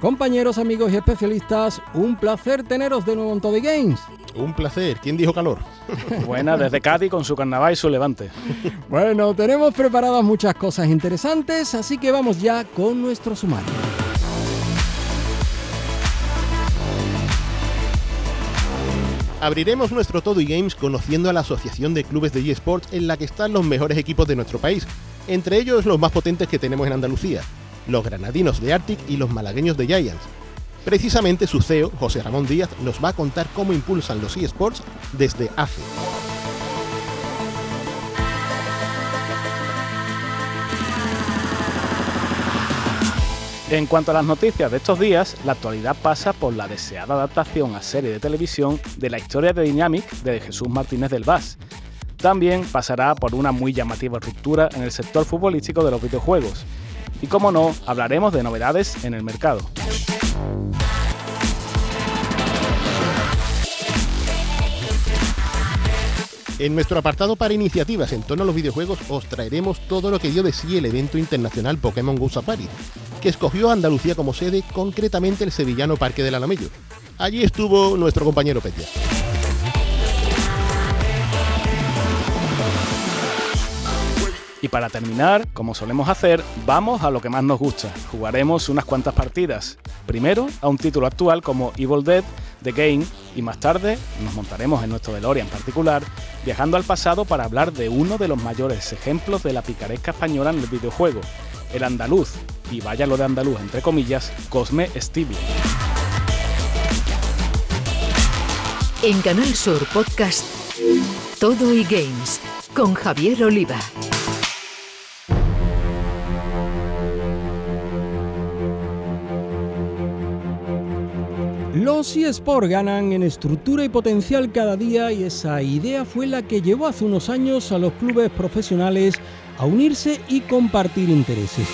Compañeros, amigos y especialistas, un placer teneros de nuevo en Todo y Games. Un placer. ¿Quién dijo calor? Buena, desde Cádiz con su carnaval y su levante. Bueno, tenemos preparadas muchas cosas interesantes, así que vamos ya con nuestro sumario. Abriremos nuestro Todo y Games conociendo a la Asociación de Clubes de eSports en la que están los mejores equipos de nuestro país, entre ellos los más potentes que tenemos en Andalucía, los granadinos de Arctic y los malagueños de Giants. Precisamente su CEO, José Ramón Díaz, nos va a contar cómo impulsan los eSports desde AFE. En cuanto a las noticias de estos días, la actualidad pasa por la deseada adaptación a serie de televisión de la historia de Dynamic de Jesús Martínez del Vaz. También pasará por una muy llamativa ruptura en el sector futbolístico de los videojuegos. Y como no, hablaremos de novedades en el mercado. En nuestro apartado para iniciativas en torno a los videojuegos os traeremos todo lo que dio de sí el evento internacional Pokémon Go Safari, que escogió a Andalucía como sede, concretamente el sevillano Parque del Alamello. Allí estuvo nuestro compañero Petya. Y para terminar, como solemos hacer, vamos a lo que más nos gusta. Jugaremos unas cuantas partidas. Primero a un título actual como Evil Dead, The Game, y más tarde nos montaremos en nuestro DeLorean en particular, viajando al pasado para hablar de uno de los mayores ejemplos de la picaresca española en el videojuego, el andaluz, y vaya lo de andaluz entre comillas, Cosme Stibio. En Canal Sur Podcast, Todo y Games con Javier Oliva. Los eSports ganan en estructura y potencial cada día y esa idea fue la que llevó hace unos años a los clubes profesionales a unirse y compartir intereses.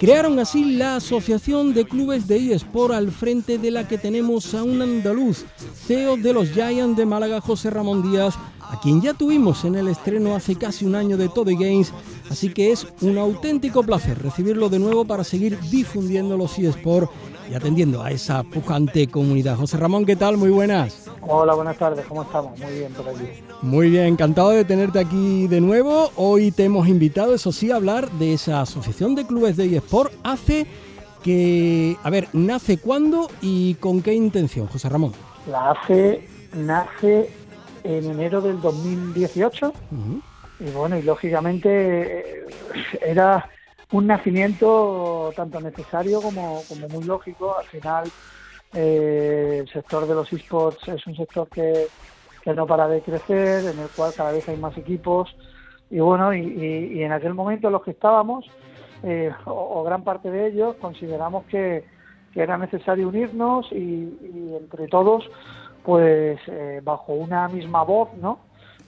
Crearon así la Asociación de Clubes de eSport al frente de la que tenemos a un andaluz, CEO de los Giants de Málaga, José Ramón Díaz, a quien ya tuvimos en el estreno hace casi un año de Todo Games, así que es un auténtico placer recibirlo de nuevo para seguir difundiendo los eSport y atendiendo a esa pujante comunidad. José Ramón, ¿qué tal? Muy buenas. Hola, buenas tardes, ¿cómo estamos? Muy bien por aquí. Muy bien, encantado de tenerte aquí de nuevo. Hoy te hemos invitado, eso sí, a hablar de esa asociación de clubes de eSport. Hace que, a ver, ¿nace cuándo y con qué intención, José Ramón? La AFE nace en enero del 2018 y bueno, y lógicamente eh, era un nacimiento tanto necesario como, como muy lógico. Al final, eh, el sector de los esports es un sector que, que, no para de crecer, en el cual cada vez hay más equipos. Y bueno, y, y, y en aquel momento en los que estábamos, eh, o, o, gran parte de ellos, consideramos que, que era necesario unirnos y, y entre todos, pues eh, bajo una misma voz, ¿no?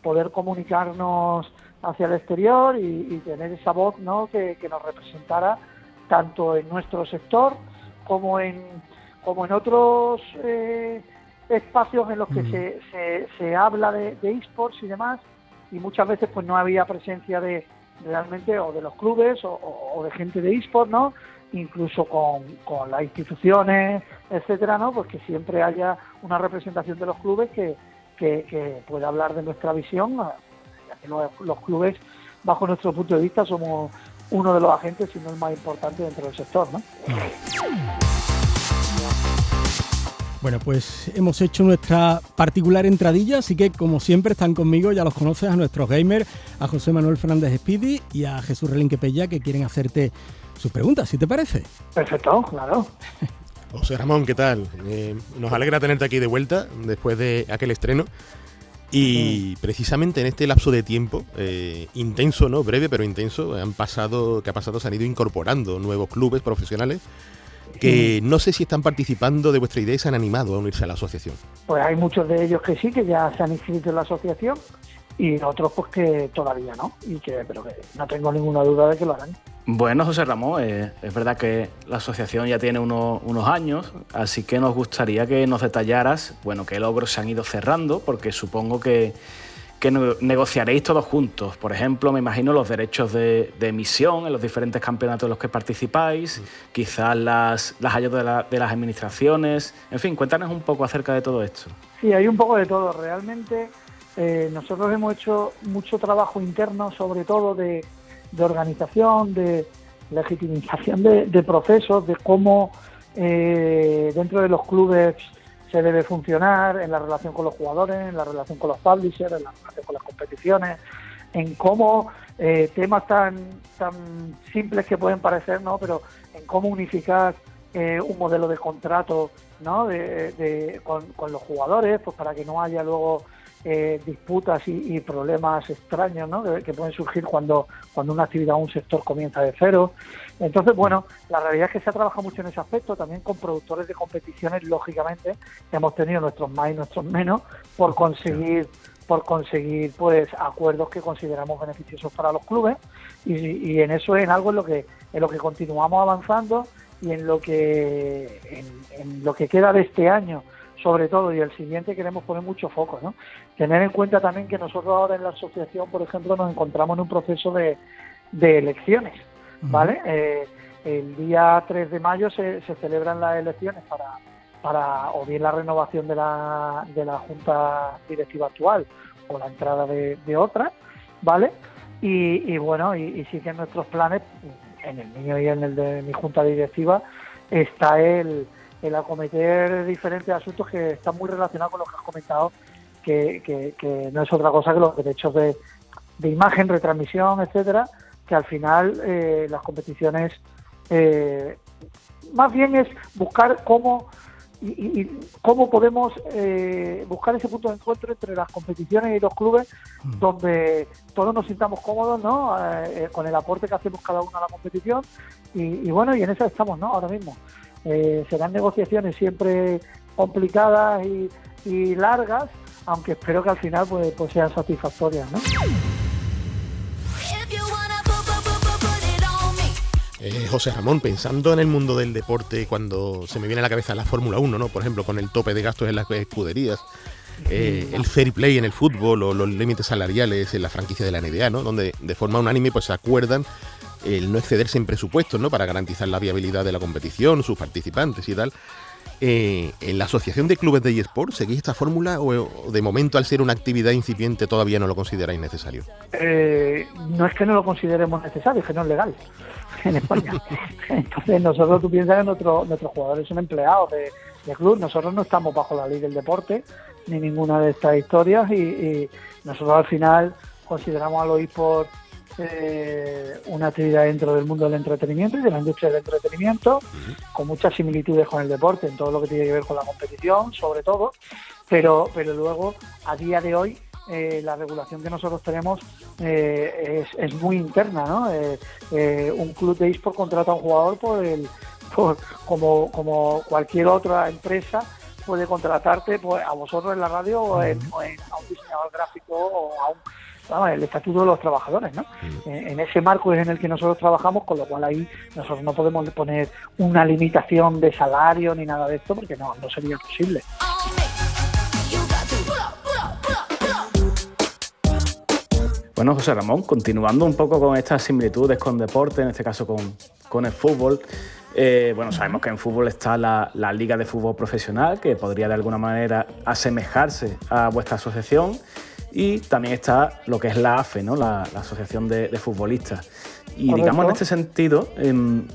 Poder comunicarnos hacia el exterior y, y tener esa voz ¿no? que, que, nos representara tanto en nuestro sector como en como en otros eh, espacios en los que mm. se, se, se, habla de, de esports y demás y muchas veces pues no había presencia de realmente o de los clubes o, o de gente de esports no incluso con, con, las instituciones etcétera no pues que siempre haya una representación de los clubes que, que, que pueda hablar de nuestra visión los, los, clubes, bajo nuestro punto de vista, somos uno de los agentes, si no el más importante dentro del sector. ¿no? Bueno, pues hemos hecho nuestra particular entradilla, así que como siempre están conmigo, ya los conoces a nuestros gamers, a José Manuel Fernández Speedy y a Jesús Relinque Pella, que quieren hacerte sus preguntas, si te parece. Perfecto, claro. José Ramón, ¿qué tal? Eh, nos alegra tenerte aquí de vuelta después de aquel estreno. Y precisamente en este lapso de tiempo, eh, intenso, ¿no? Breve, pero intenso, han pasado, que ha pasado, se han ido incorporando nuevos clubes profesionales que no sé si están participando de vuestra idea y se han animado a unirse a la asociación. Pues hay muchos de ellos que sí, que ya se han inscrito en la asociación y otros pues que todavía no, y que pero que no tengo ninguna duda de que lo harán. Bueno, José Ramón, eh, es verdad que la asociación ya tiene unos años, así que nos gustaría que nos detallaras, bueno, qué logros se han ido cerrando, porque supongo que, negociaréis todos juntos. Por ejemplo, me imagino los derechos de, emisión en los diferentes campeonatos en los que participáis, quizás las, las ayudas de, las administraciones, en fin, cuéntanos un poco acerca de todo esto. Sí, hay un poco de todo. Realmente eh, nosotros hemos hecho mucho trabajo interno, sobre todo de de organización, de legitimización de, procesos, de cómo eh, dentro de los clubes se debe funcionar en la relación con los jugadores, en la relación con los publishers, en la relación con las competiciones, en cómo eh, temas tan, tan simples que pueden parecer, ¿no? pero en cómo unificar eh, un modelo de contrato ¿no? de, con, con, los jugadores, pues para que no haya luego eh, disputas y, problemas extraños ¿no? que, pueden surgir cuando, cuando una actividad o un sector comienza de cero. Entonces, bueno, la realidad es que se ha trabajado mucho en ese aspecto, también con productores de competiciones, lógicamente, hemos tenido nuestros más y nuestros menos por conseguir por conseguir pues acuerdos que consideramos beneficiosos para los clubes y, en eso es en algo en lo que en lo que continuamos avanzando y en lo que en lo que queda de este año sobre todo, y el siguiente queremos poner mucho foco, ¿no? Tener en cuenta también que nosotros ahora en la asociación, por ejemplo, nos encontramos en un proceso de, elecciones, ¿vale? Eh, el día 3 de mayo se, celebran las elecciones para, para o bien la renovación de la, de la Junta Directiva actual o la entrada de, otra, ¿vale? Y, bueno, y, y sí que en nuestros planes, en el mío y en el de mi Junta Directiva, está el el acometer diferentes asuntos que están muy relacionados con lo que has comentado, que, no es otra cosa que los derechos de, imagen, retransmisión, etcétera, que al final eh, las competiciones eh, más bien es buscar cómo y, cómo podemos eh, buscar ese punto de encuentro entre las competiciones y los clubes mm. donde todos nos sintamos cómodos ¿no? con el aporte que hacemos cada uno a la competición y, y, bueno y en eso estamos no ahora mismo eh, serán negociaciones siempre complicadas y, largas, aunque espero que al final pues, pues sean satisfactorias. ¿no? Eh, José Ramón, pensando en el mundo del deporte, cuando se me viene a la cabeza la Fórmula 1, ¿no? Por ejemplo, con el tope de gastos en las escuderías, eh, el fair play en el fútbol o los límites salariales en la franquicia de la NBA, ¿no? Donde de forma unánime pues se acuerdan el no excederse en presupuestos, ¿no? Para garantizar la viabilidad de la competición, sus participantes y tal. Eh, ¿En la Asociación de Clubes de eSport seguís esta fórmula o, de momento al ser una actividad incipiente todavía no lo consideráis necesario? Eh, no es que no lo consideremos necesario, es que no es legal en España. Entonces nosotros, tú piensas que nuestros jugadores son empleados de, club, nosotros no estamos bajo la ley del deporte ni ninguna de estas historias y, y nosotros al final consideramos a los eSports eh, una actividad dentro del mundo del entretenimiento y de la industria del entretenimiento, con muchas similitudes con el deporte, en todo lo que tiene que ver con la competición, sobre todo, pero, pero luego, a día de hoy, eh, la regulación que nosotros tenemos eh, es, es, muy interna, ¿no? un club de eSport contrata a un jugador por el, por, como, como cualquier otra empresa puede contratarte pues, a vosotros en la radio o, en, a un diseñador gráfico o a un el estatuto de los trabajadores, ¿no? Mm. En, ese marco es en el que nosotros trabajamos, con lo cual ahí nosotros no podemos poner una limitación de salario ni nada de esto, porque no, no sería posible. Bueno, José Ramón, continuando un poco con estas similitudes con deporte, en este caso con, con el fútbol, eh, bueno, sabemos que en fútbol está la, la, Liga de Fútbol Profesional, que podría de alguna manera asemejarse a vuestra asociación. Y también está lo que es la AFE, ¿no? la, Asociación de, Futbolistas. Y digamos en este sentido, em,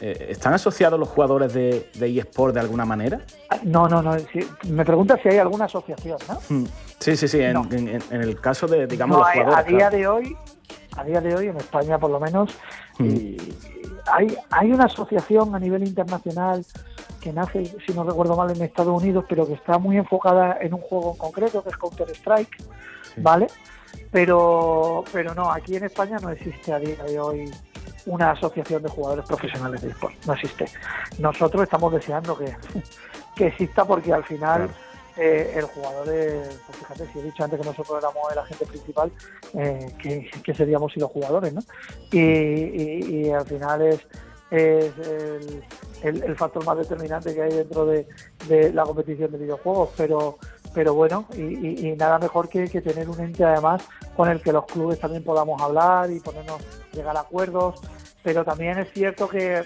eh, ¿están asociados los jugadores de, de eSport de alguna manera? No, no, no. me preguntas si hay alguna asociación, ¿no? Hmm. Sí, sí, sí. En, el caso de, digamos, los jugadores. A día de hoy, a día de hoy, en España por lo menos, hmm. hay, hay una asociación a nivel internacional que nace, si no recuerdo mal, en Estados Unidos, pero que está muy enfocada en un juego en concreto, que es Counter-Strike ¿vale? Pero, pero no, aquí en España no existe a día de hoy una asociación de jugadores profesionales de eSport, no existe. Nosotros estamos deseando que, que exista porque al final eh, el jugador es, pues fíjate, si he dicho antes que nosotros éramos el agente principal, eh, que, seríamos si los jugadores, ¿no? Y, al final es, es el, factor más determinante que hay dentro de, la competición de videojuegos, pero pero bueno, y, nada mejor que, tener un ente además con el que los clubes también podamos hablar y ponernos, llegar a acuerdos, pero también es cierto que,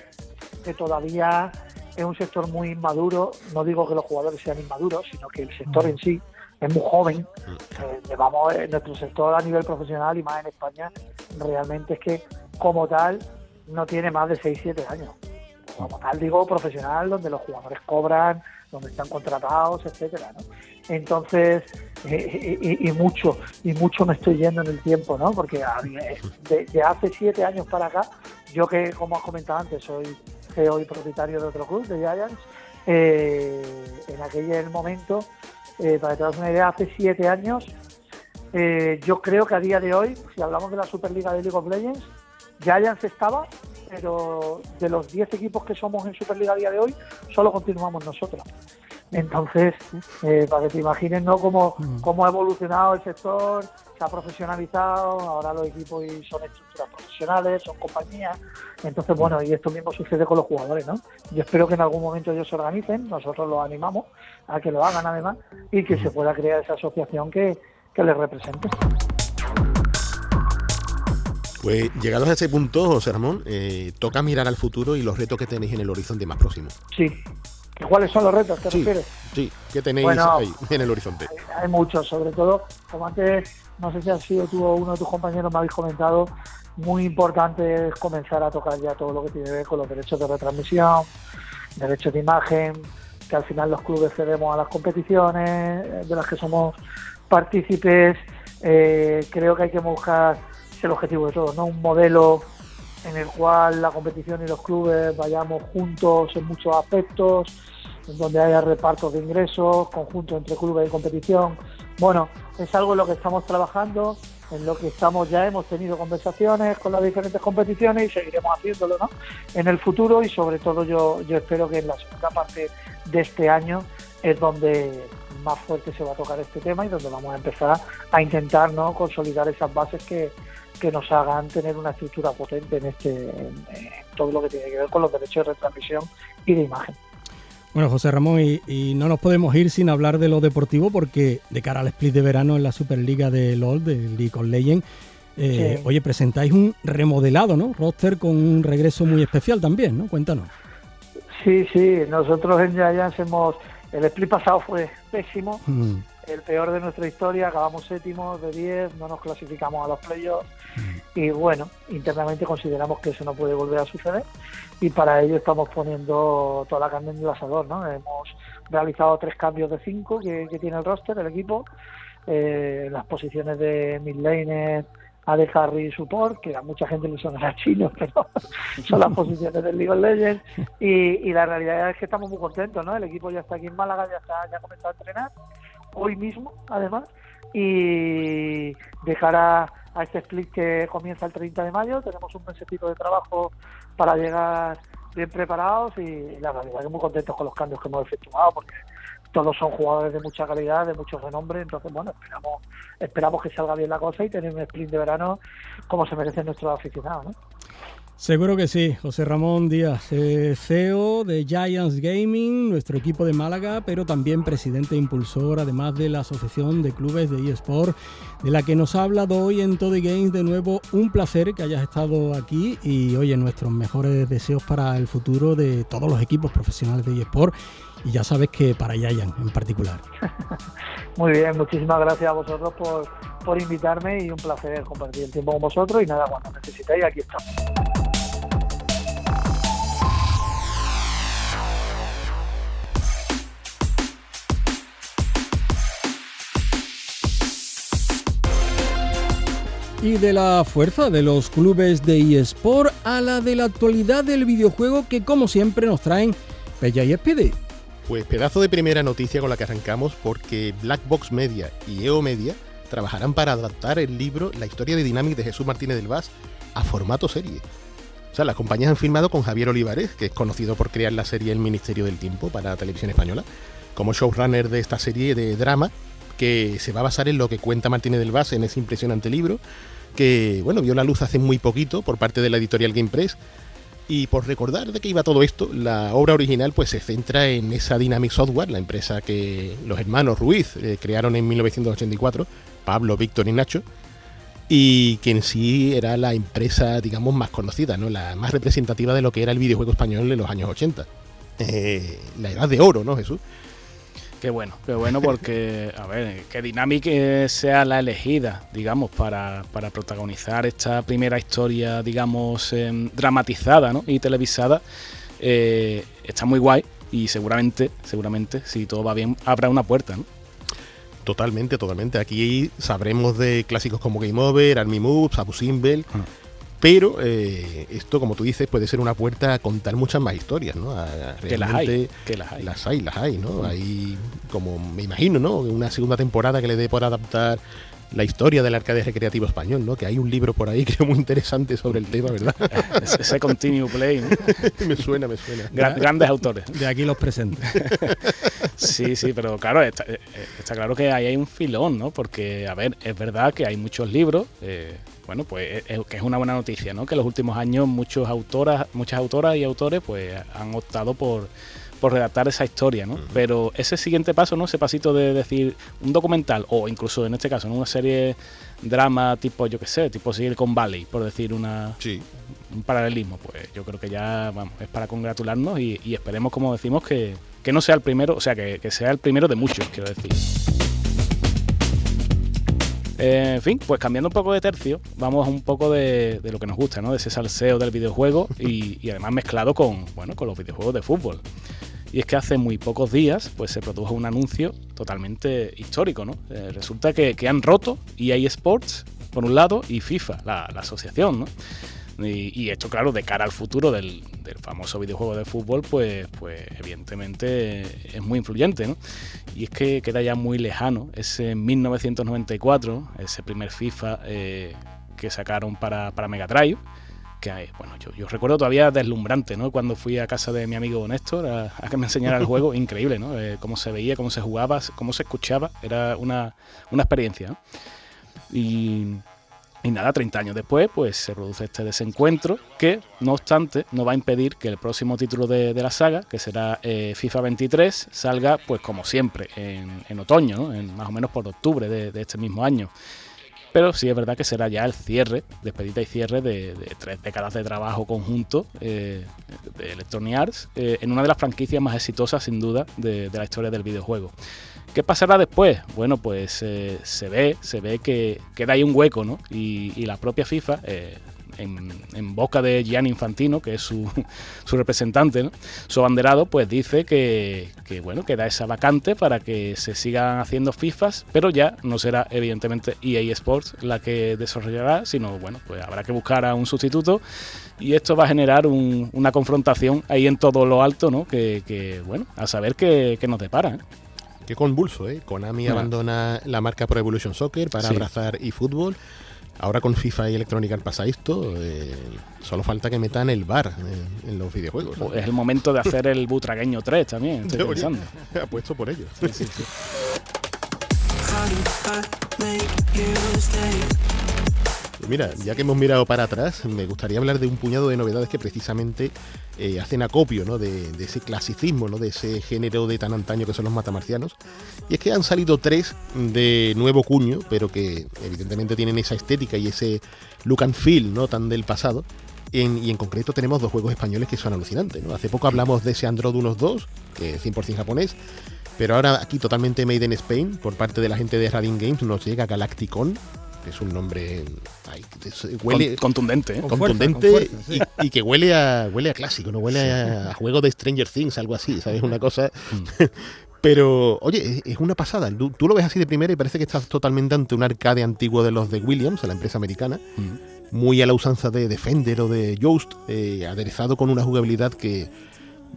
que todavía es un sector muy inmaduro, no digo que los jugadores sean inmaduros, sino que el sector en sí es muy joven. Eh, llevamos en nuestro sector a nivel profesional y más en España, realmente es que como tal no tiene más de 6-7 años. Como tal digo profesional, donde los jugadores cobran, donde están contratados, etcétera, ¿no? Entonces, eh, y, mucho, y mucho me estoy yendo en el tiempo, ¿no? Porque de, hace siete años para acá, yo que, como has comentado antes, soy CEO y propietario de otro club, de Giants, eh, en aquel momento, eh, para que te das una idea, hace siete años, eh, yo creo que a día de hoy, si hablamos de la Superliga de League of Legends, Giants estaba, pero de los 10 equipos que somos en Superliga a día de hoy, solo continuamos nosotros. Entonces, eh, para que te imagines ¿no? cómo, mm. cómo ha evolucionado el sector, se ha profesionalizado, ahora los equipos son estructuras profesionales, son compañías. Entonces, bueno, y esto mismo sucede con los jugadores, ¿no? Yo espero que en algún momento ellos se organicen, nosotros los animamos a que lo hagan además y que se pueda crear esa asociación que, que les represente. Pues llegados a ese punto, José Ramón, eh, toca mirar al futuro y los retos que tenéis en el horizonte más próximo. Sí, ¿Cuáles son los retos? ¿Te sí, refieres? Sí, ¿qué tenéis ahí en el horizonte? Hay, muchos, sobre todo, como antes, no sé si ha sido tú o uno de tus compañeros me habéis comentado, muy importante es comenzar a tocar ya todo lo que tiene que ver con los derechos de retransmisión, derechos de imagen, que al final los clubes cedemos a las competiciones de las que somos partícipes. Eh, creo que hay que buscar el objetivo de todo, ¿no? Un modelo en el cual la competición y los clubes vayamos juntos en muchos aspectos, donde haya repartos de ingresos, conjunto entre clubes y competición. Bueno, es algo en lo que estamos trabajando, en lo que estamos ya hemos tenido conversaciones con las diferentes competiciones y seguiremos haciéndolo ¿no? en el futuro y sobre todo yo, yo espero que en la segunda parte de este año es donde más fuerte se va a tocar este tema y donde vamos a empezar a intentar ¿no? consolidar esas bases que, que nos hagan tener una estructura potente en este todo lo que tiene que ver con los derechos de retransmisión y de imagen. Bueno, José Ramón, y, no nos podemos ir sin hablar de lo deportivo porque de cara al split de verano en la Superliga de LOL, de League of Legends, eh, oye, presentáis un remodelado, ¿no? Roster con un regreso muy especial también, ¿no? Cuéntanos. Sí, sí, nosotros en Giants hemos... El split pasado fue pésimo. Mm el peor de nuestra historia, acabamos séptimos de 10, no nos clasificamos a los playoffs. Y bueno, internamente consideramos que eso no puede volver a suceder y para ello estamos poniendo toda la carne en el asador, ¿no? Hemos realizado tres cambios de cinco que, tiene el roster, el equipo, eh, las posiciones de midlaner, de Harry Support, que a mucha gente le sonará chino, pero son las posiciones del League of Legends. Y, la realidad es que estamos muy contentos, ¿no? El equipo ya está aquí en Málaga, ya, está, ya ha comenzado a entrenar hoy mismo, además, y de cara a este split que comienza el 30 de mayo, tenemos un mesecito de trabajo para llegar bien preparados y la es que muy contentos con los cambios que hemos efectuado porque todos son jugadores de mucha calidad, de mucho renombre, entonces bueno, esperamos, esperamos que salga bien la cosa y tener un sprint de verano como se merecen nuestros aficionados, ¿no? Seguro que sí, José Ramón Díaz, eh, CEO de Giants Gaming, nuestro equipo de Málaga, pero también presidente e impulsor, además de la Asociación de Clubes de eSport, de la que nos ha hablado hoy en Toddy Games. De nuevo, un placer que hayas estado aquí y, oye, nuestros mejores deseos para el futuro de todos los equipos profesionales de eSport y ya sabes que para Giants en particular. Muy bien, muchísimas gracias a vosotros por, por invitarme y un placer compartir el tiempo con vosotros y nada, cuando necesitéis, aquí estamos. y de la fuerza de los clubes de eSport a la de la actualidad del videojuego que como siempre nos traen Pella y Speedy. Pues pedazo de primera noticia con la que arrancamos porque Black Box Media y EO Media trabajarán para adaptar el libro La historia de Dynamic de Jesús Martínez del Vaz a formato serie. O sea, las compañías han firmado con Javier Olivares, que es conocido por crear la serie El Ministerio del Tiempo para la televisión española, como showrunner de esta serie de drama que se va a basar en lo que cuenta Martínez del Vaz en ese impresionante libro, que bueno, vio la luz hace muy poquito por parte de la editorial Game Press. Y por recordar de qué iba todo esto, la obra original pues se centra en esa Dynamic Software, la empresa que los hermanos Ruiz eh, crearon en 1984, Pablo, Víctor y Nacho, y que en sí era la empresa, digamos, más conocida, ¿no? La más representativa de lo que era el videojuego español en los años 80. Eh, la edad de oro, ¿no, Jesús? Qué bueno, qué bueno porque, a ver, que Dynamic sea la elegida, digamos, para, para protagonizar esta primera historia, digamos, em, dramatizada ¿no? y televisada, eh, está muy guay y seguramente, seguramente, si todo va bien, habrá una puerta, ¿no? Totalmente, totalmente. Aquí sabremos de clásicos como Game Over, Army Moves, Abu Simbel, Ah. Pero eh, esto, como tú dices, puede ser una puerta a contar muchas más historias, ¿no? A- a Que las hay, que las hay. Las hay, las hay, ¿no? Hay, como me imagino, ¿no? Una segunda temporada que le dé por adaptar la historia del arcade recreativo español, ¿no? Que hay un libro por ahí creo muy interesante sobre el tema, ¿verdad? Ese, ese continue play, ¿no? me suena, me suena. Gran- grandes autores. De aquí los presentes. Sí, sí, pero claro, está, eh, está claro que ahí hay un filón, ¿no? Porque, a ver, es verdad que hay muchos libros, eh, bueno, pues es, que es una buena noticia, ¿no? Que en los últimos años muchos autoras, muchas autoras y autores pues han optado por, por redactar esa historia, ¿no? Pero ese siguiente paso, ¿no? Ese pasito de decir un documental o incluso en este caso, ¿no? una serie drama tipo, yo qué sé, tipo Silicon Valley, por decir una, Sí. Un paralelismo, pues yo creo que ya vamos, es para congratularnos y, esperemos, como decimos, que, que no sea el primero, o sea, que, que sea el primero de muchos, quiero decir. Eh, en fin, pues cambiando un poco de tercio, vamos a un poco de, de lo que nos gusta, ¿no? De ese salseo del videojuego y, además mezclado con, bueno, con los videojuegos de fútbol. Y es que hace muy pocos días pues se produjo un anuncio totalmente histórico, ¿no? Eh, resulta que, han roto EA Sports, por un lado, y FIFA, la asociación, ¿no? Y, y esto, claro, de cara al futuro del, del famoso videojuego de fútbol, pues, pues evidentemente es muy influyente, ¿no? Y es que queda ya muy lejano ese 1994, ese primer FIFA eh, que sacaron para, para Mega Drive, que hay- bueno, yo, yo recuerdo todavía deslumbrante, ¿no? Cuando fui a casa de mi amigo Néstor a, a que me enseñara el juego, increíble, ¿no? Eh, cómo se veía, cómo se jugaba, cómo se escuchaba, era una, una experiencia, ¿no? Y, y nada, 30 años después, pues se produce este desencuentro que, no obstante, no va a impedir que el próximo título de, la saga, que será eh, FIFA 23, salga, pues como siempre, en, otoño, más o menos por octubre de, este mismo año. Pero sí es verdad que será ya el cierre, despedida y cierre de, tres décadas de trabajo conjunto eh, de Electronic Arts eh, en una de las franquicias más exitosas, sin duda, de la historia del videojuego. ¿Qué pasará después? Bueno, pues eh, se ve, se ve que queda ahí un hueco, ¿no? Y, la propia FIFA, eh, en, en boca de Gianni Infantino, que es su, su representante, ¿no? su abanderado, pues dice que, que, bueno, queda esa vacante para que se sigan haciendo FIFAs, pero ya no será evidentemente EA Sports la que desarrollará, sino bueno, pues habrá que buscar a un sustituto y esto va a generar un- una confrontación ahí en todo lo alto, ¿no? Que, que, bueno, a saber qué, qué nos depara. ¿eh? Qué convulso, ¿eh? Konami abandona la marca Pro Evolution Soccer para Sí. abrazar eFootball. Ahora con FIFA y Electronic Arts pasa esto. eh, solo falta que metan el bar en, en los videojuegos. ¿no? Pues es el momento de hacer el Butragueño 3 también, estoy Debería. pensando. Apuesto por ello. Mira, ya que hemos mirado para atrás, me gustaría hablar de un puñado de novedades que precisamente eh, hacen acopio ¿no? de, ese clasicismo, ¿no? de ese género de tan antaño que son los matamarcianos. Y es que han salido tres de nuevo cuño, pero que evidentemente tienen esa estética y ese look and feel ¿no? tan del pasado. Y en concreto tenemos dos juegos españoles que son alucinantes. ¿no? Hace poco hablamos de ese Android unos 2, que es 100% japonés, pero ahora aquí totalmente made in Spain, por parte de la gente de Radin Games, nos llega Galacticon, es un nombre ay, es- huele Con- contundente, ¿eh? Con fuerza, contundente con fuerza, sí. y, y que huele a huele a clásico, no huele a, a juego de Stranger Things, algo así, ¿sabes? Una cosa. Pero, oye, es- una pasada. Tú, tú lo ves así de primera y parece que estás totalmente ante un arcade antiguo de los de Williams, de la empresa americana, Mm. muy a la usanza de Defender o de Yoast, eh, aderezado con una jugabilidad que,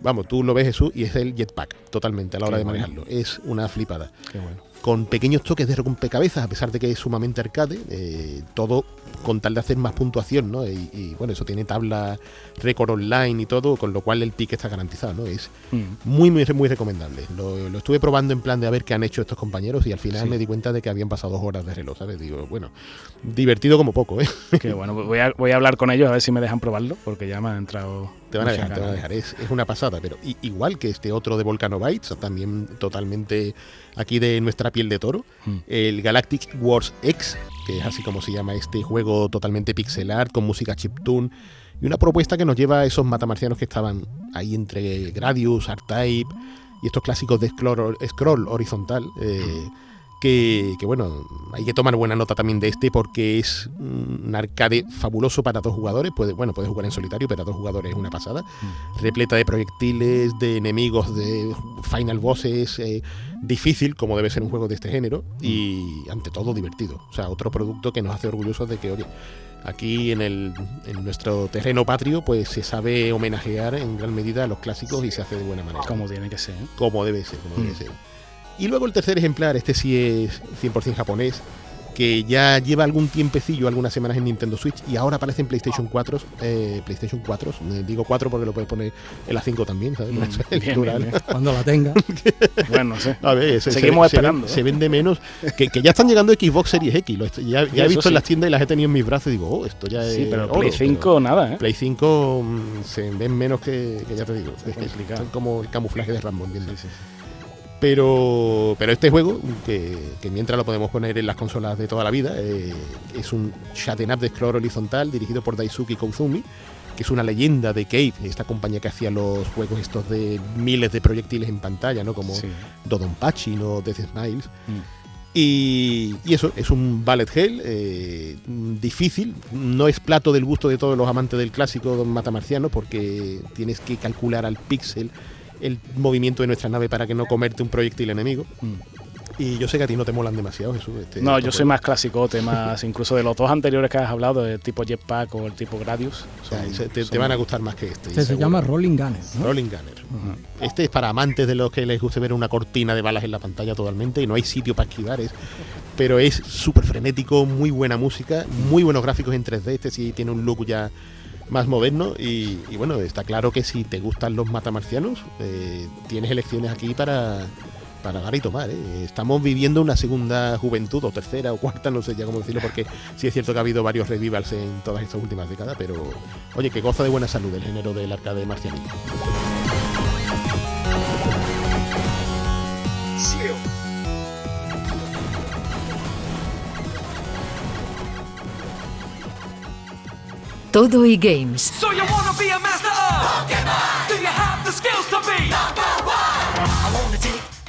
vamos, tú lo ves Jesús y es el jetpack, totalmente, a la hora Qué de bueno. manejarlo. Es una flipada. Qué bueno. Con pequeños toques de rompecabezas, a pesar de que es sumamente arcade, eh, todo con tal de hacer más puntuación, ¿no? Y, bueno, eso tiene tabla récord online y todo, con lo cual el pick está garantizado, ¿no? Es mm. muy, muy, muy recomendable. Lo, estuve probando en plan de a ver qué han hecho estos compañeros y al final me di cuenta de que habían pasado dos horas de reloj, ¿sabes? Digo, bueno, divertido como poco, ¿eh? Que bueno, voy a, voy a hablar con ellos a ver si me dejan probarlo, porque ya me ha entrado te van a dejar, te van a dejar. Es, una pasada, pero igual que este otro de Volcanobytes, también totalmente aquí de nuestra piel de toro, hmm. el Galactic Wars X, que es así como se llama este juego totalmente pixel art, con música chiptune, y una propuesta que nos lleva a esos matamarcianos que estaban ahí entre Gradius, R-Type y estos clásicos de scroll, horizontal. Eh, que, bueno, hay que tomar buena nota también de este porque es un arcade fabuloso para dos jugadores. Puede, bueno, puedes jugar en solitario, pero a dos jugadores es una pasada. Mm. Repleta de proyectiles, de enemigos, de final bosses, eh, difícil como debe ser un juego de este género y ante todo divertido. O sea, otro producto que nos hace orgullosos de que, oye, aquí en, el, en nuestro terreno patrio, pues se sabe homenajear en gran medida a los clásicos y se hace de buena manera. Como tiene que ser. ¿eh? Como debe ser, como debe mm. ser. Y luego el tercer ejemplar, este sí es 100% japonés, que ya lleva algún tiempecillo, algunas semanas en Nintendo Switch y ahora aparece en PlayStation 4, eh, PlayStation 4, digo 4 porque lo puedes poner en la 5 también, ¿sabes? Mm, Cuando la tenga. bueno, no sé. A ver, Seguimos esperando. Se, vende menos, que, ya están llegando Xbox Series X, ya, he visto en las tiendas y las he tenido en mis brazos y digo, oh, esto ya sí, pero Play 5 nada, ¿eh? Play 5 mm, se ven menos que, ya te digo, es, como el camuflaje de Rambo, ¿entiendes? Sí, pero, pero este juego, que, mientras lo podemos poner en las consolas de toda la vida, eh, es un shutting up de scroll horizontal dirigido por Daisuke Koizumi, que es una leyenda de Cave, esta compañía que hacía los juegos estos de miles de proyectiles en pantalla, ¿no? Como sí. Dodonpachi, ¿no? Death Smiles. Mm. Y, eso, es un ballet hell eh, difícil, no es plato del gusto de todos los amantes del clásico Don Matamarciano porque tienes que calcular al píxel el movimiento de nuestra nave para que no comerte un proyectil enemigo. Mm. Y yo sé que a ti no te molan demasiado, Jesús. Este, no, yo soy más clásico, temas incluso de los dos anteriores que has hablado, el tipo Jetpack o el tipo Gradius. te, van a gustar más que este. este se llama Rolling Gunner. Rolling Gunner. Este es para amantes de los que les guste ver una cortina de balas en la pantalla totalmente y no hay sitio para esquivar. pero es súper frenético, muy buena música, muy buenos gráficos en 3D. Este sí tiene un look ya más moderno y, bueno, está claro que si te gustan los matamarcianos, eh, tienes elecciones aquí para, para dar y tomar. ¿eh? Estamos viviendo una segunda juventud, o tercera, o cuarta, no sé ya cómo decirlo, porque sí es cierto que ha habido varios revivals en todas estas últimas décadas, pero oye, que goza de buena salud el género del arcade marcianito. Todo y Games.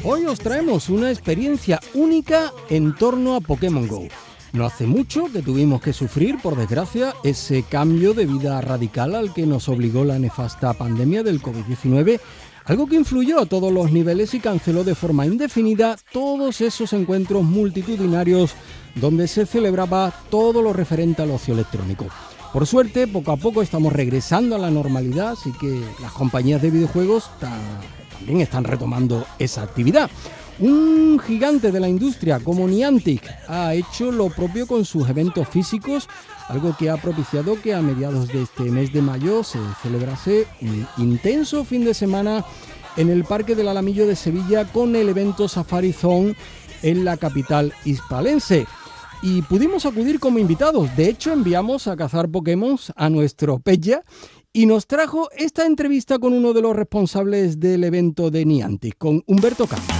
Hoy os traemos una experiencia única en torno a Pokémon Go. No hace mucho que tuvimos que sufrir, por desgracia, ese cambio de vida radical al que nos obligó la nefasta pandemia del COVID-19, algo que influyó a todos los niveles y canceló de forma indefinida todos esos encuentros multitudinarios donde se celebraba todo lo referente al ocio electrónico. Por suerte, poco a poco estamos regresando a la normalidad, así que las compañías de videojuegos también están retomando esa actividad. Un gigante de la industria como Niantic ha hecho lo propio con sus eventos físicos, algo que ha propiciado que a mediados de este mes de mayo se celebrase un intenso fin de semana en el Parque del Alamillo de Sevilla con el evento Safari Zone en la capital hispalense y pudimos acudir como invitados. De hecho, enviamos a cazar Pokémon a nuestro Pella y nos trajo esta entrevista con uno de los responsables del evento de Niantic, con Humberto Campos.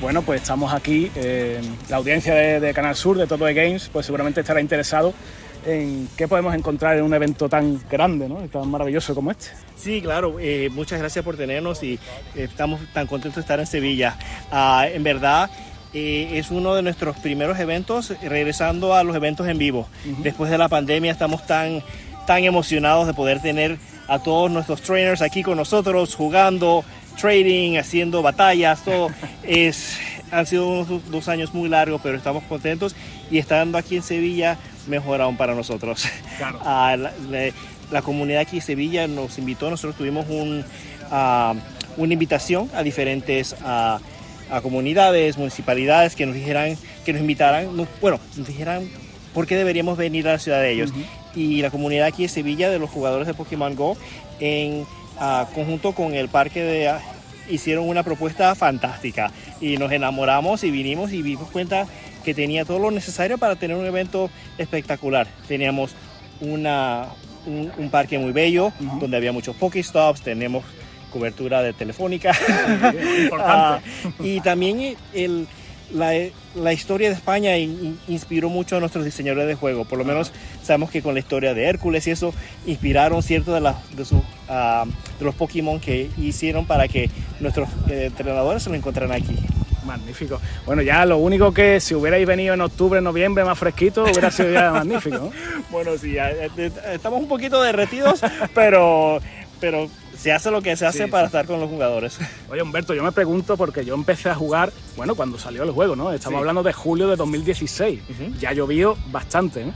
Bueno, pues estamos aquí, la audiencia de, Canal Sur, de Todo de Games, pues seguramente estará interesado en qué podemos encontrar en un evento tan grande, ¿no? tan maravilloso como este. Sí, claro, eh, muchas gracias por tenernos y estamos tan contentos de estar en Sevilla. Ah, en verdad, eh, es uno de nuestros primeros eventos, regresando a los eventos en vivo. Después de la pandemia estamos tan, tan emocionados de poder tener a todos nuestros trainers aquí con nosotros, jugando, trading, haciendo batallas, todo. es, han sido unos dos años muy largos, pero estamos contentos y estando aquí en Sevilla, mejor aún para nosotros. Ah, la, comunidad aquí en Sevilla nos invitó, nosotros tuvimos un, ah, una invitación a diferentes... Uh, a comunidades, municipalidades que nos dijeran, que nos invitaran, bueno, nos dijeran por qué deberíamos venir a la ciudad de ellos. Y la comunidad aquí de Sevilla, de los jugadores de Pokémon Go, en ah, conjunto con el parque de ah, hicieron una propuesta fantástica y nos enamoramos y vinimos y vimos cuenta que tenía todo lo necesario para tener un evento espectacular. Teníamos una, un, parque muy bello donde había muchos Pokéstops, tenemos cobertura de telefónica. Ah, y también el, la, la, historia de España inspiró mucho a nuestros diseñadores de juego. Por lo menos sabemos que con la historia de Hércules y eso inspiraron ciertos de, de, uh, de los Pokémon que hicieron para que nuestros eh, entrenadores se lo encontraran aquí. Magnífico. Bueno, ya lo único que si hubierais venido en octubre, noviembre más fresquito, hubiera sido ya magnífico. bueno, sí, ya, eh, estamos un poquito derretidos, pero, pero se hace lo que se hace para estar con los jugadores. Oye, Humberto, yo me pregunto porque yo empecé a jugar, bueno, cuando salió el juego, ¿no? Estamos hablando de julio de 2016. Ya llovió bastante, ¿no?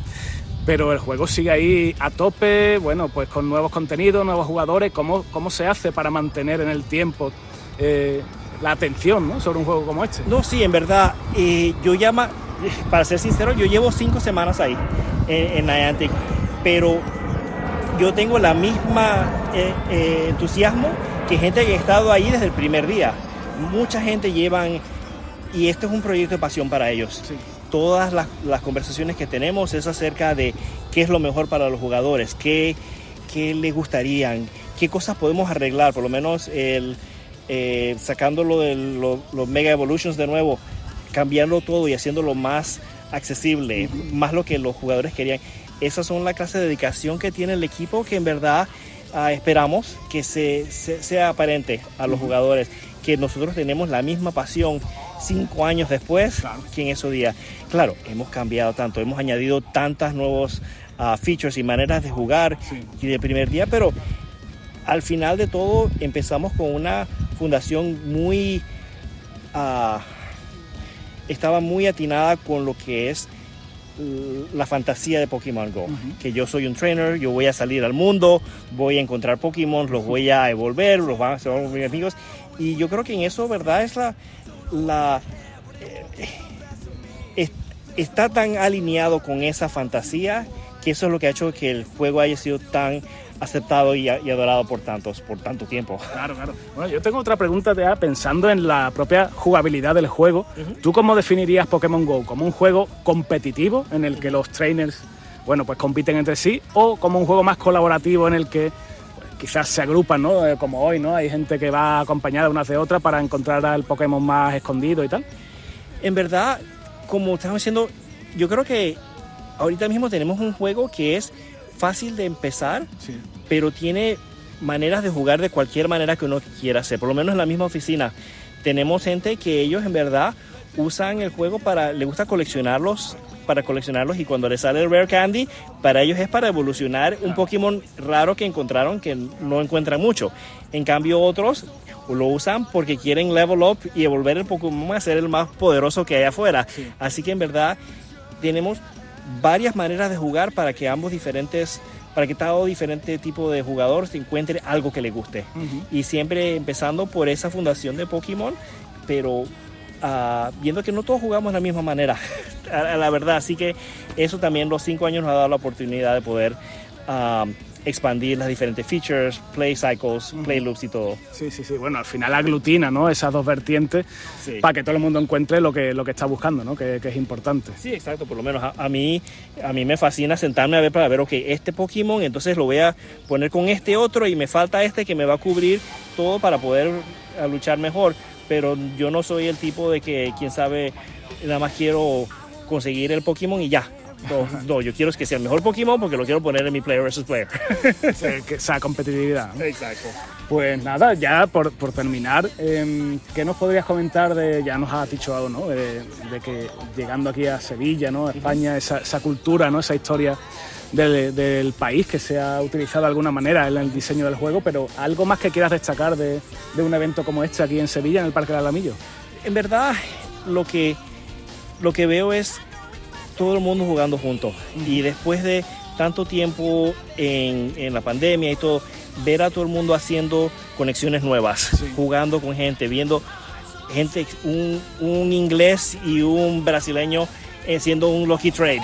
Pero el juego sigue ahí a tope, bueno, pues con nuevos contenidos, nuevos jugadores. ¿Cómo, cómo se hace para mantener en el tiempo eh, la atención ¿no? sobre un juego como este? No, sí, en verdad, eh, yo llama, para ser sincero, yo llevo cinco semanas ahí en, en Niantic, pero yo tengo la misma eh, eh, entusiasmo que gente que ha estado ahí desde el primer día. Mucha gente llevan, y esto es un proyecto de pasión para ellos. Todas las, conversaciones que tenemos es acerca de qué es lo mejor para los jugadores, qué, qué les gustarían, qué cosas podemos arreglar, por lo menos el, eh, sacándolo de los Mega Evolutions de nuevo, cambiarlo todo y haciéndolo más accesible, más lo que los jugadores querían esas son la clase de dedicación que tiene el equipo que en verdad ah, esperamos que se, sea aparente a los jugadores, que nosotros tenemos la misma pasión cinco años después que en esos días. Claro, hemos cambiado tanto, hemos añadido tantas nuevos ah, features y maneras de jugar y de primer día, pero al final de todo empezamos con una fundación muy... Ah, estaba muy atinada con lo que es la fantasía de Pokémon Go. Que yo soy un trainer, yo voy a salir al mundo, voy a encontrar Pokémon, los voy a evolver, los van a ser mis amigos. Y yo creo que en eso, ¿verdad? Es la. la eh, está tan alineado con esa fantasía que eso es lo que ha hecho que el juego haya sido tan aceptado y, adorado por tantos, por tanto tiempo. Claro, claro. Bueno, yo tengo otra pregunta, ya pensando en la propia jugabilidad del juego. ¿Tú cómo definirías Pokémon Go? ¿Como un juego competitivo en el que los trainers, bueno, pues compiten entre sí? ¿O como un juego más colaborativo en el que pues, quizás se agrupan, ¿no? Eh, como hoy, ¿no? Hay gente que va acompañada una de otra para encontrar al Pokémon más escondido y tal. En verdad, como estamos diciendo, yo creo que ahorita mismo tenemos un juego que es fácil de empezar, pero tiene maneras de jugar de cualquier manera que uno quiera hacer. Por lo menos en la misma oficina tenemos gente que ellos en verdad usan el juego para, le gusta coleccionarlos, para coleccionarlos y cuando les sale el Rare Candy, para ellos es para evolucionar un Pokémon raro que encontraron que no encuentran mucho. En cambio otros lo usan porque quieren level up y evolver el Pokémon a ser el más poderoso que hay afuera. Así que en verdad tenemos varias maneras de jugar para que ambos diferentes para que todo diferente tipo de jugador se encuentre algo que le guste. Y siempre empezando por esa fundación de Pokémon, pero ah, viendo que no todos jugamos de la misma manera, la verdad. Así que eso también los cinco años nos ha dado la oportunidad de poder ah, expandir las diferentes features, play cycles, play loops y todo. Sí, sí, sí. Bueno, al final aglutina ¿no? esas dos vertientes para que todo el mundo encuentre lo que, lo que está buscando, ¿no? que, es importante. Sí, exacto. Por lo menos a, mí, a mí me fascina sentarme a ver para ver, ok, este Pokémon, entonces lo voy a poner con este otro y me falta este que me va a cubrir todo para poder luchar mejor. Pero yo no soy el tipo de que, quién sabe, nada más quiero conseguir el Pokémon y ya, no, yo quiero que sea el mejor Pokémon porque lo quiero poner en mi player versus player. que esa competitividad. Exacto. Pues nada, ya por, por terminar, eh, ¿qué nos podrías comentar de, ya nos has dicho algo, ¿no? De, que llegando aquí a Sevilla, ¿no? A España, esa, esa cultura, ¿no? Esa historia del, del, país que se ha utilizado de alguna manera en el diseño del juego, pero algo más que quieras destacar de, de un evento como este aquí en Sevilla, en el Parque del Alamillo. En verdad, lo que, lo que veo es todo el mundo jugando juntos. Y después de tanto tiempo en, en, la pandemia y todo, ver a todo el mundo haciendo conexiones nuevas, jugando con gente, viendo gente, un, un inglés y un brasileño eh, siendo un lucky trade.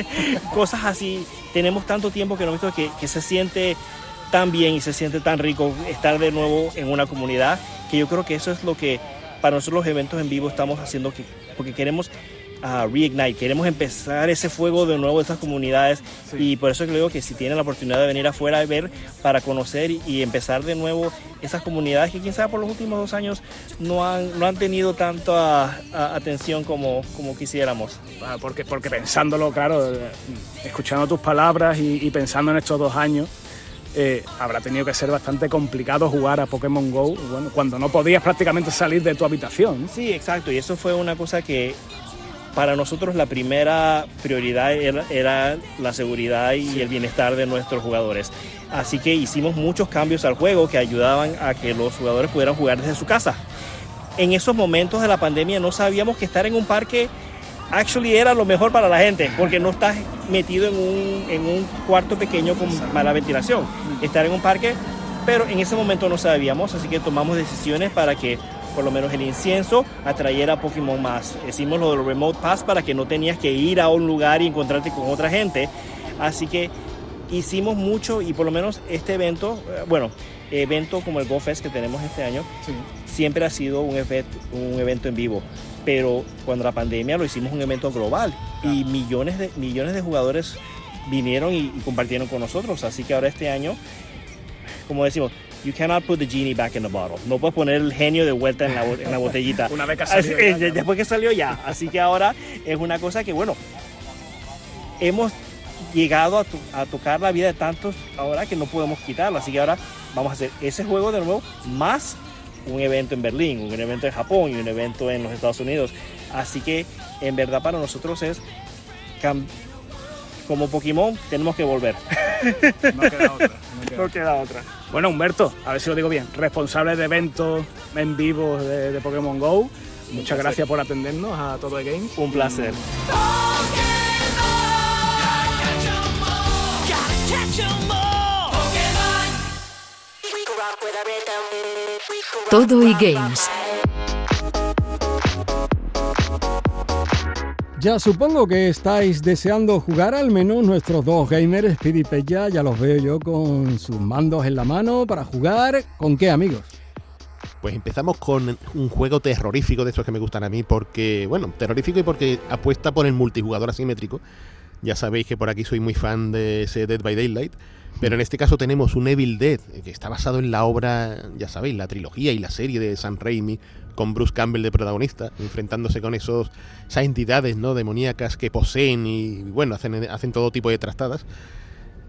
Cosas así. Tenemos tanto tiempo que no he visto que, que se siente tan bien y se siente tan rico estar de nuevo en una comunidad que yo creo que eso es lo que para nosotros los eventos en vivo estamos haciendo que, porque queremos uh, reignite, queremos empezar ese fuego de nuevo de esas comunidades y por eso que digo que si tienen la oportunidad de venir afuera a ver para conocer y, empezar de nuevo esas comunidades que quizás por los últimos dos años no han, no han tenido tanta atención como, como quisiéramos. Ah, porque, porque pensándolo, claro, eh, escuchando tus palabras y, y pensando en estos dos años, eh, habrá tenido que ser bastante complicado jugar a Pokémon Go bueno, cuando no podías prácticamente salir de tu habitación. Sí, exacto, y eso fue una cosa que para nosotros la primera prioridad era, la seguridad y el bienestar de nuestros jugadores. Así que hicimos muchos cambios al juego que ayudaban a que los jugadores pudieran jugar desde su casa. En esos momentos de la pandemia no sabíamos que estar en un parque actually era lo mejor para la gente, porque no estás metido en un, en un cuarto pequeño con mala ventilación. Estar en un parque, pero en ese momento no sabíamos, así que tomamos decisiones para que por lo menos el incienso atrayera a Pokémon más. Hicimos lo del Remote Pass para que no tenías que ir a un lugar y encontrarte con otra gente. Así que hicimos mucho y por lo menos este evento, eh, bueno, evento como el GoFest que tenemos este año, siempre ha sido un, un evento en vivo pero cuando la pandemia lo hicimos un evento global y millones de, millones de jugadores vinieron y, compartieron con nosotros. Así que ahora este año, como decimos, you cannot put the genie back in the bottle. No puedes poner el genio de vuelta en la, en la botellita. una vez que salió. después que salió ya. Así que ahora es una cosa que, bueno, hemos llegado a, a, tocar la vida de tantos ahora que no podemos quitarlo. Así que ahora vamos a hacer ese juego de nuevo más un evento en Berlín, un evento en Japón y un evento en los Estados Unidos. Así que en verdad para nosotros es como Pokémon tenemos que volver. No queda otra. No queda, otra. Bueno, Humberto, a ver si lo digo bien, responsable de eventos en vivo de, Pokémon Go. Muchas gracias por atendernos a Todo el Games. Un placer. Todo y Games. Ya supongo que estáis deseando jugar al menos nuestros dos gamers, Speedy y Pella, ya los veo yo con sus mandos en la mano para jugar. ¿Con qué amigos? Pues empezamos con un juego terrorífico de estos que me gustan a mí, porque, bueno, terrorífico y porque apuesta por el multijugador asimétrico. Ya sabéis que por aquí soy muy fan de ese Dead by Daylight. Pero en este caso tenemos un Evil Dead, eh, que está basado en la obra, ya sabéis, la trilogía y la serie de Sam Raimi, con Bruce Campbell de protagonista, enfrentándose con esos, esas entidades ¿no? demoníacas que poseen y, bueno, hacen, hacen todo tipo de trastadas.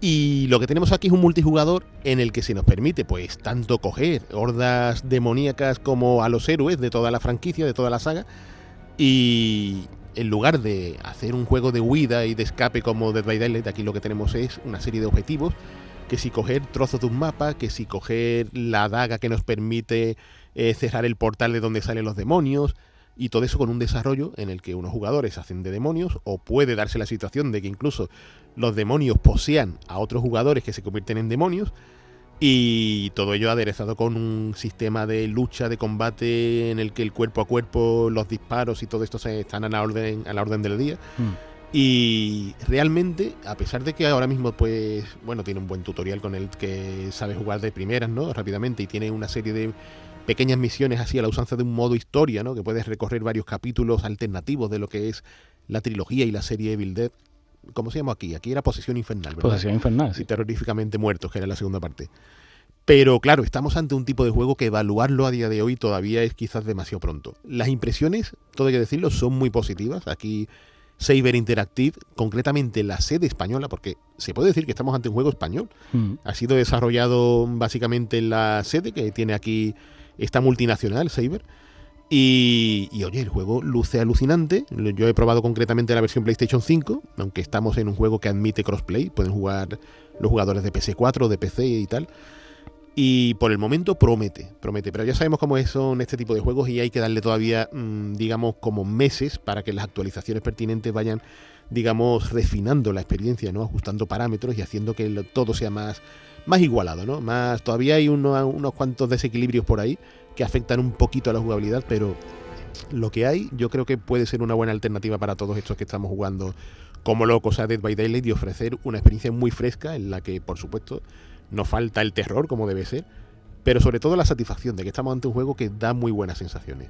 Y lo que tenemos aquí es un multijugador en el que se nos permite, pues, tanto coger hordas demoníacas como a los héroes de toda la franquicia, de toda la saga, y en lugar de hacer un juego de huida y de escape como Dead by Daylight, aquí lo que tenemos es una serie de objetivos que si coger trozos de un mapa, que si coger la daga que nos permite eh, cerrar el portal de donde salen los demonios, y todo eso con un desarrollo en el que unos jugadores hacen de demonios, o puede darse la situación de que incluso los demonios posean a otros jugadores que se convierten en demonios, y todo ello aderezado con un sistema de lucha, de combate en el que el cuerpo a cuerpo, los disparos y todo esto se están a la orden, a la orden del día. Hmm. Y realmente, a pesar de que ahora mismo, pues, bueno, tiene un buen tutorial con el que sabe jugar de primeras, ¿no? Rápidamente, y tiene una serie de pequeñas misiones así a la usanza de un modo historia, ¿no? Que puedes recorrer varios capítulos alternativos de lo que es la trilogía y la serie Evil Dead. ¿Cómo se llama aquí? Aquí era Posesión Infernal, ¿verdad? Posesión Infernal, sí. Y terroríficamente muertos, que era la segunda parte. Pero claro, estamos ante un tipo de juego que evaluarlo a día de hoy todavía es quizás demasiado pronto. Las impresiones, todo hay que decirlo, son muy positivas. Aquí Saber Interactive, concretamente la sede española, porque se puede decir que estamos ante un juego español. Mm. Ha sido desarrollado básicamente en la sede que tiene aquí esta multinacional, Saber. Y, y, oye, el juego luce alucinante. Yo he probado concretamente la versión PlayStation 5, aunque estamos en un juego que admite crossplay. Pueden jugar los jugadores de PS4, de PC y tal. Y por el momento promete, promete. Pero ya sabemos cómo son este tipo de juegos y hay que darle todavía, mm, digamos, como meses para que las actualizaciones pertinentes vayan, digamos, refinando la experiencia, ¿no? Ajustando parámetros y haciendo que todo sea más, más igualado, ¿no? Más, todavía hay unos cuantos desequilibrios por ahí que afectan un poquito a la jugabilidad, pero lo que hay yo creo que puede ser una buena alternativa para todos estos que estamos jugando como locos a Dead by Daylight y ofrecer una experiencia muy fresca en la que, por supuesto, no falta el terror como debe ser, pero sobre todo la satisfacción de que estamos ante un juego que da muy buenas sensaciones.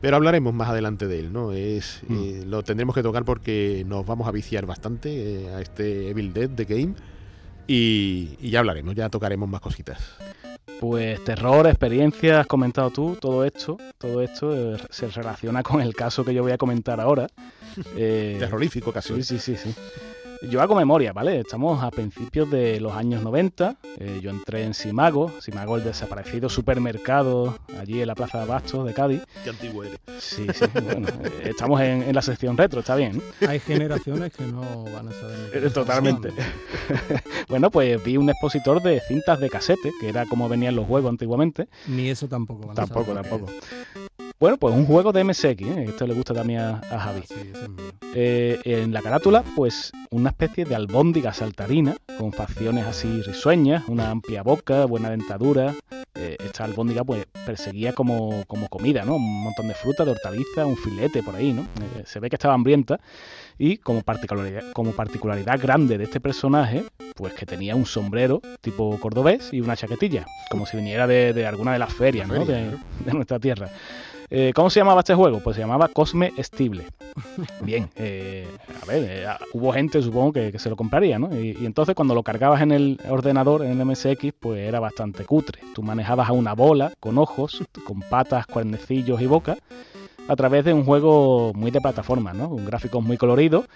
Pero hablaremos más adelante de él, ¿no? Es, mm. eh, lo tendremos que tocar porque nos vamos a viciar bastante eh, a este Evil Dead de Game y, y ya hablaremos, ya tocaremos más cositas. Pues terror, experiencia, has comentado tú, todo esto, todo esto eh, se relaciona con el caso que yo voy a comentar ahora. Eh, Terrorífico casi. Sí, sí, sí, sí. Yo hago memoria, ¿vale? Estamos a principios de los años 90. Eh, yo entré en Simago, Simago el desaparecido supermercado allí en la Plaza de Abastos de Cádiz. Qué antiguo eres. Sí, sí, bueno, eh, estamos en, la sección retro, está bien. Hay generaciones que no van a saber. Eh, totalmente. bueno, pues vi un expositor de cintas de casete, que era como venían los juegos antiguamente. Ni eso tampoco. Van tampoco, a tampoco. Bueno, pues un juego de MSX, ¿eh? esto le gusta también a, Javi. Eh, en la carátula, pues una especie de albóndiga saltarina, con facciones así risueñas, una amplia boca, buena dentadura. Eh, esta albóndiga pues perseguía como, como, comida, ¿no? Un montón de fruta, de hortaliza, un filete por ahí, ¿no? Eh, se ve que estaba hambrienta y como particularidad, como particularidad grande de este personaje, pues que tenía un sombrero tipo cordobés y una chaquetilla, como si viniera de, alguna de las ferias, ¿no? de nuestra tierra. Eh, ¿Cómo se llamaba este juego? Pues se llamaba Cosme Estible. Bien, eh, a ver, eh, hubo gente, supongo, que, se lo compraría, ¿no? Y, entonces cuando lo cargabas en el ordenador, en el MSX, pues era bastante cutre. Tú manejabas a una bola con ojos, con patas, cuernecillos y boca, a través de un juego muy de plataforma, ¿no? Un gráfico muy colorido,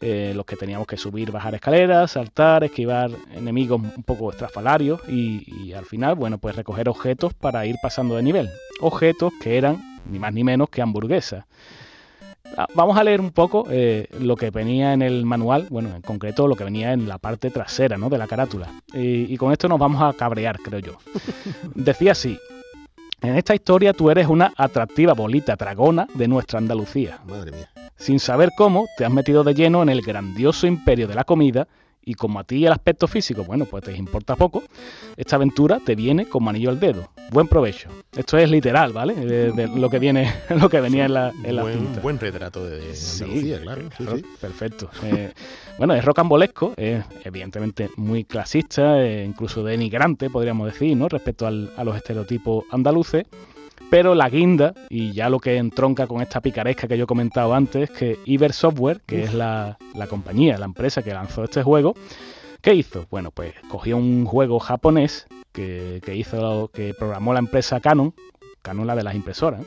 los que teníamos que subir, bajar escaleras, saltar, esquivar enemigos un poco estrafalarios y, y, al final, bueno, pues recoger objetos para ir pasando de nivel. Objetos que eran ni más ni menos que hamburguesa. Ah, vamos a leer un poco eh, lo que venía en el manual, bueno, en concreto lo que venía en la parte trasera ¿no? de la carátula. Y, y con esto nos vamos a cabrear, creo yo. Decía así, en esta historia tú eres una atractiva bolita dragona de nuestra Andalucía. Madre mía. Sin saber cómo, te has metido de lleno en el grandioso imperio de la comida y como a ti el aspecto físico, bueno, pues te importa poco, esta aventura te viene como anillo al dedo. Buen provecho. Esto es literal, ¿vale? De, lo que viene, lo que venía en la, en buen, buen retrato de Andalucía, claro. Perfecto. Eh, bueno, es rocambolesco, es evidentemente muy clasista, eh, incluso denigrante, podríamos decir, ¿no? Respecto a los estereotipos andaluces. Pero la guinda, y ya lo que entronca con esta picaresca que yo he comentado antes, que Iber Software, que es la, compañía, la empresa que lanzó este juego, ¿qué hizo? Bueno, pues cogió un juego japonés que, hizo, que programó la empresa Canon, Canon la de las impresoras,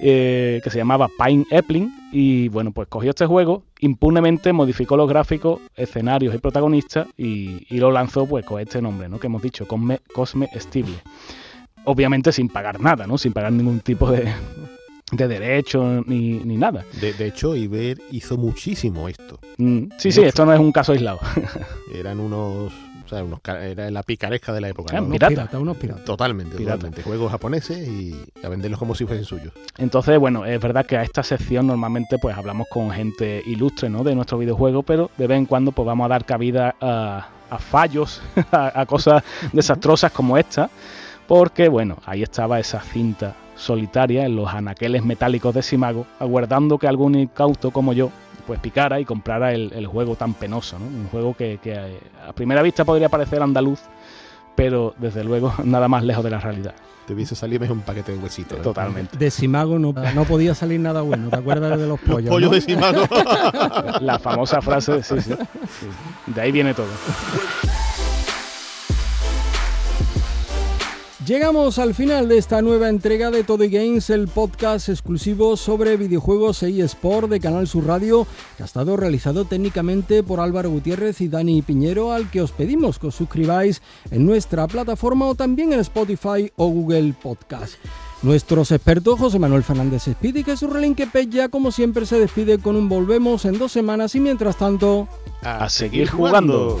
eh, que se llamaba Pine Epling, y bueno, pues cogió este juego, impunemente modificó los gráficos, escenarios y protagonistas, y, lo lanzó pues con este nombre, ¿no? Que hemos dicho, Cosme, Cosme Stible obviamente sin pagar nada, ¿no? Sin pagar ningún tipo de, de derecho ni, ni nada. De, hecho, Iber hizo muchísimo esto. Mm, sí, sí, esto no es un caso aislado. Eran unos... O sea, unos, era la picaresca de la época. ¿no? pirata. unos piratas. Totalmente, totalmente. Juegos japoneses y a venderlos como si fuesen suyos. Entonces, bueno, es verdad que a esta sección normalmente pues hablamos con gente ilustre, ¿no? De nuestro videojuego, pero de vez en cuando pues vamos a dar cabida a, a fallos, a cosas desastrosas como esta porque bueno, ahí estaba esa cinta solitaria en los anaqueles metálicos de Simago, aguardando que algún incauto como yo pues picara y comprara el, juego tan penoso, ¿no? Un juego que, eh, a primera vista podría parecer andaluz, pero desde luego nada más lejos de la realidad. Te hubiese salido un paquete de huesitos. ¿eh? Totalmente. De Simago no, no, podía salir nada bueno. ¿Te acuerdas de los pollos? Los pollos de Simago. La famosa frase de sí, sí. De ahí viene todo. Llegamos al final de esta nueva entrega de Todo Games, el podcast exclusivo sobre videojuegos e eSport de Canal Sur Radio, que ha estado realizado técnicamente por Álvaro Gutiérrez y Dani Piñero, al que os pedimos que os suscribáis en nuestra plataforma o también en Spotify o Google Podcast. Nuestros expertos José Manuel Fernández Speed y Jesús Relinque ya como siempre se despide con un volvemos en dos semanas y mientras tanto... A, seguir jugando.